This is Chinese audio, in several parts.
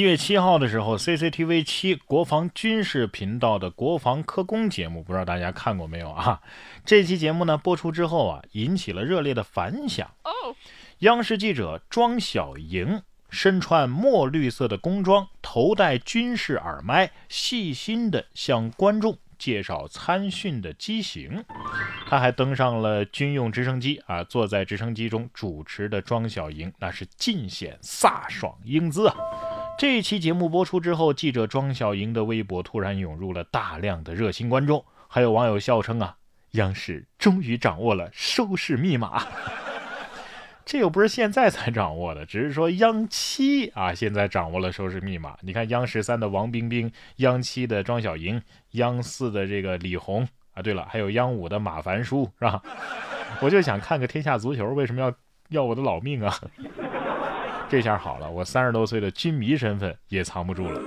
一月七号的时候，CCTV 七国防军事频道的国防科工节目，不知道大家看过没有啊？这期节目呢播出之后啊，引起了热烈的反响。央视记者庄小莹身穿墨绿色的工装，头戴军事耳麦，细心地向观众。介绍参训的机型，他还登上了军用直升机啊！坐在直升机中主持的庄小莹，那是尽显飒爽英姿啊！这一期节目播出之后，记者庄小莹的微博突然涌入了大量的热心观众，还有网友笑称啊，央视终于掌握了收视密码。这又不是现在才掌握的，只是说央七啊，现在掌握了收视密码。你看央十三的王冰冰，央七的庄小莹，央四的这个李红啊，对了，还有央五的马凡舒，是吧？我就想看个天下足球，为什么要要我的老命啊？这下好了，我三十多岁的军迷身份也藏不住了。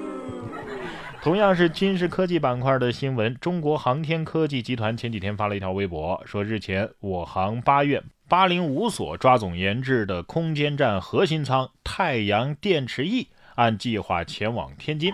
同样是军事科技板块的新闻，中国航天科技集团前几天发了一条微博，说日前我航八院。八零五所抓总研制的空间站核心舱太阳电池翼按计划前往天津，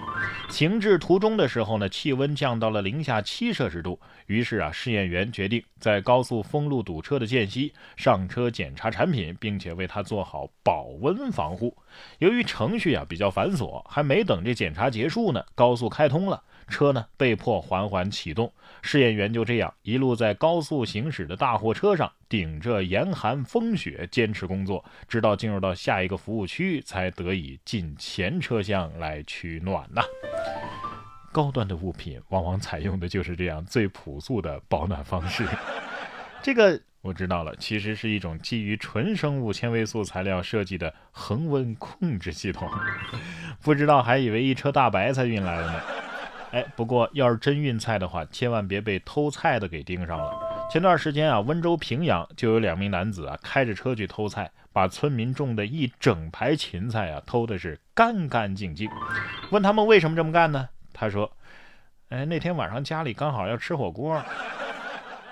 行至途中的时候呢，气温降到了零下七摄氏度。于是啊，试验员决定在高速封路堵车的间隙上车检查产品，并且为它做好保温防护。由于程序啊比较繁琐，还没等这检查结束呢，高速开通了。车呢被迫缓缓启动，试验员就这样一路在高速行驶的大货车上，顶着严寒风雪坚持工作，直到进入到下一个服务区，才得以进前车厢来取暖呐。高端的物品往往采用的就是这样最朴素的保暖方式。这个我知道了，其实是一种基于纯生物纤维素材料设计的恒温控制系统。不知道还以为一车大白菜运来了呢。哎，不过要是真运菜的话，千万别被偷菜的给盯上了。前段时间啊，温州平阳就有两名男子啊，开着车去偷菜，把村民种的一整排芹菜啊偷的是干干净净。问他们为什么这么干呢？他说：“哎，那天晚上家里刚好要吃火锅。”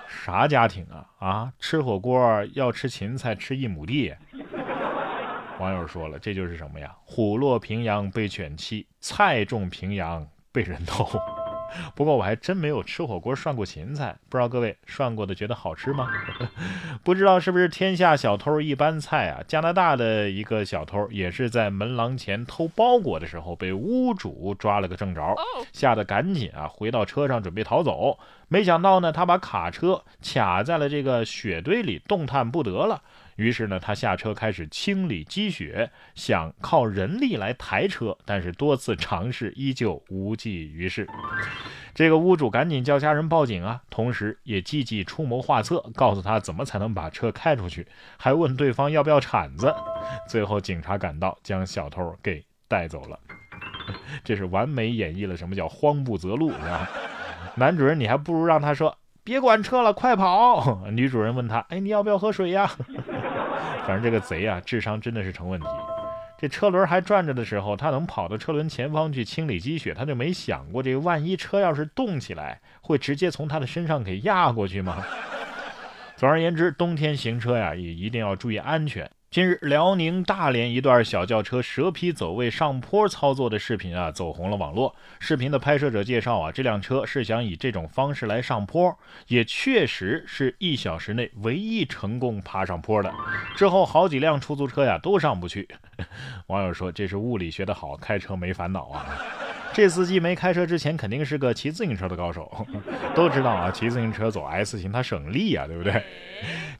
啥家庭啊？啊，吃火锅要吃芹菜，吃一亩地。网友说了，这就是什么呀？虎落平阳被犬欺，菜种平阳。被人偷，不过我还真没有吃火锅涮过芹菜，不知道各位涮过的觉得好吃吗？不知道是不是天下小偷一般菜啊？加拿大的一个小偷也是在门廊前偷包裹的时候被屋主抓了个正着，吓得赶紧啊回到车上准备逃走，没想到呢他把卡车卡在了这个雪堆里，动弹不得了。于是呢，他下车开始清理积雪，想靠人力来抬车，但是多次尝试依旧无济于事。这个屋主赶紧叫家人报警啊，同时也积极出谋划策，告诉他怎么才能把车开出去，还问对方要不要铲子。最后警察赶到，将小偷给带走了。这是完美演绎了什么叫慌不择路，啊！男主人，你还不如让他说。别管车了，快跑！女主人问他：“哎，你要不要喝水呀？”反正这个贼啊，智商真的是成问题。这车轮还转着的时候，他能跑到车轮前方去清理积雪，他就没想过这万一车要是动起来，会直接从他的身上给压过去吗？总而言之，冬天行车呀，也一定要注意安全。近日，辽宁大连一段小轿车蛇皮走位上坡操作的视频啊，走红了网络。视频的拍摄者介绍啊，这辆车是想以这种方式来上坡，也确实是一小时内唯一成功爬上坡的。之后好几辆出租车呀都上不去。网友说，这是物理学的好，开车没烦恼啊。这司机没开车之前肯定是个骑自行车的高手，都知道啊，骑自行车走 S 型它省力啊，对不对？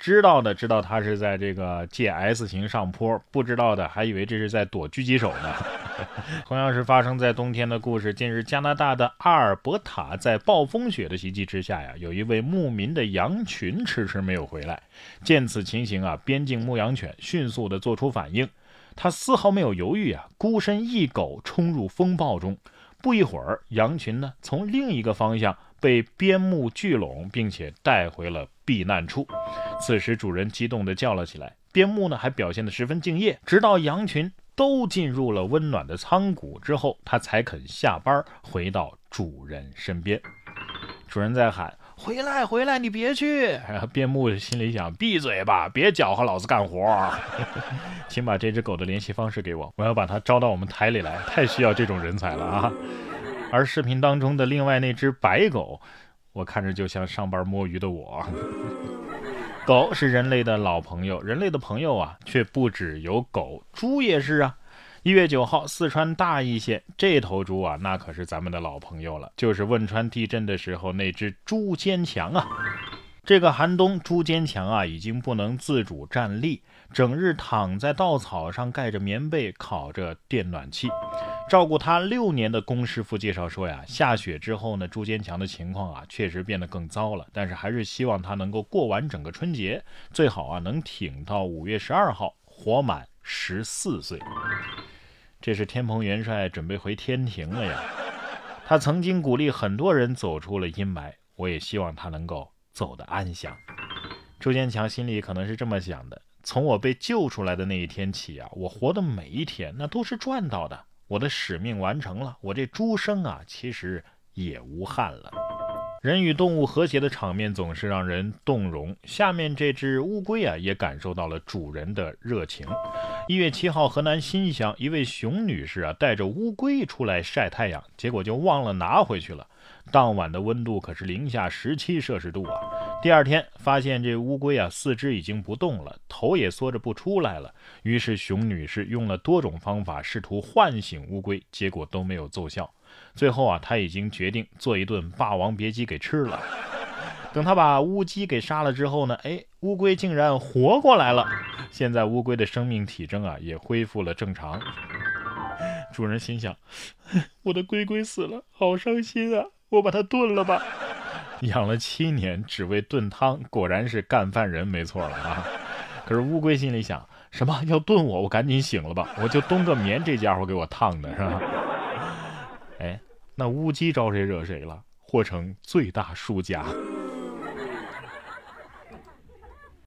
知道的知道他是在这个借 S 型上坡，不知道的还以为这是在躲狙击手呢。同样是发生在冬天的故事，近日加拿大的阿尔伯塔在暴风雪的袭击之下呀，有一位牧民的羊群迟迟没有回来。见此情形啊，边境牧羊犬迅速的做出反应，他丝毫没有犹豫啊，孤身一狗冲入风暴中。不一会儿，羊群呢从另一个方向被边牧聚拢，并且带回了避难处。此时，主人激动地叫了起来，边牧呢还表现得十分敬业。直到羊群都进入了温暖的仓谷之后，它才肯下班回到主人身边。主人在喊：“回来回来，你别去。边牧心里想：闭嘴吧，别搅和老子干活。请把这只狗的联系方式给我，我要把它招到我们台里来，太需要这种人才了啊！而视频当中的另外那只白狗，我看着就像上班摸鱼的我。狗是人类的老朋友，人类的朋友啊，却不只有狗，猪也是啊。一月九号，四川大邑县这头猪啊，那可是咱们的老朋友了，就是汶川地震的时候那只猪坚强啊。这个寒冬，猪坚强啊，已经不能自主站立，整日躺在稻草上，盖着棉被，烤着电暖气。照顾他六年的龚师傅介绍说呀，下雪之后呢，朱坚强的情况啊确实变得更糟了，但是还是希望他能够过完整个春节，最好啊能挺到五月十二号，活满十四岁。这是天蓬元帅准备回天庭了呀。他曾经鼓励很多人走出了阴霾，我也希望他能够走得安详。朱坚强心里可能是这么想的：从我被救出来的那一天起啊，我活的每一天那都是赚到的。我的使命完成了，我这猪生啊，其实也无憾了。人与动物和谐的场面总是让人动容。下面这只乌龟啊，也感受到了主人的热情。一月七号，河南新乡一位熊女士啊，带着乌龟出来晒太阳，结果就忘了拿回去了。当晚的温度可是零下十七摄氏度啊！第二天发现这乌龟啊，四肢已经不动了，头也缩着不出来了。于是熊女士用了多种方法试图唤醒乌龟，结果都没有奏效。最后啊，他已经决定做一顿霸王别姬给吃了。等他把乌鸡给杀了之后呢，哎，乌龟竟然活过来了。现在乌龟的生命体征啊也恢复了正常。主人心想：我的龟龟死了，好伤心啊！我把它炖了吧。养了七年只为炖汤，果然是干饭人没错了啊！可是乌龟心里想：什么要炖我？我赶紧醒了吧！我就冬个眠，这家伙给我烫的是吧？那乌鸡招谁惹谁了？或成最大输家。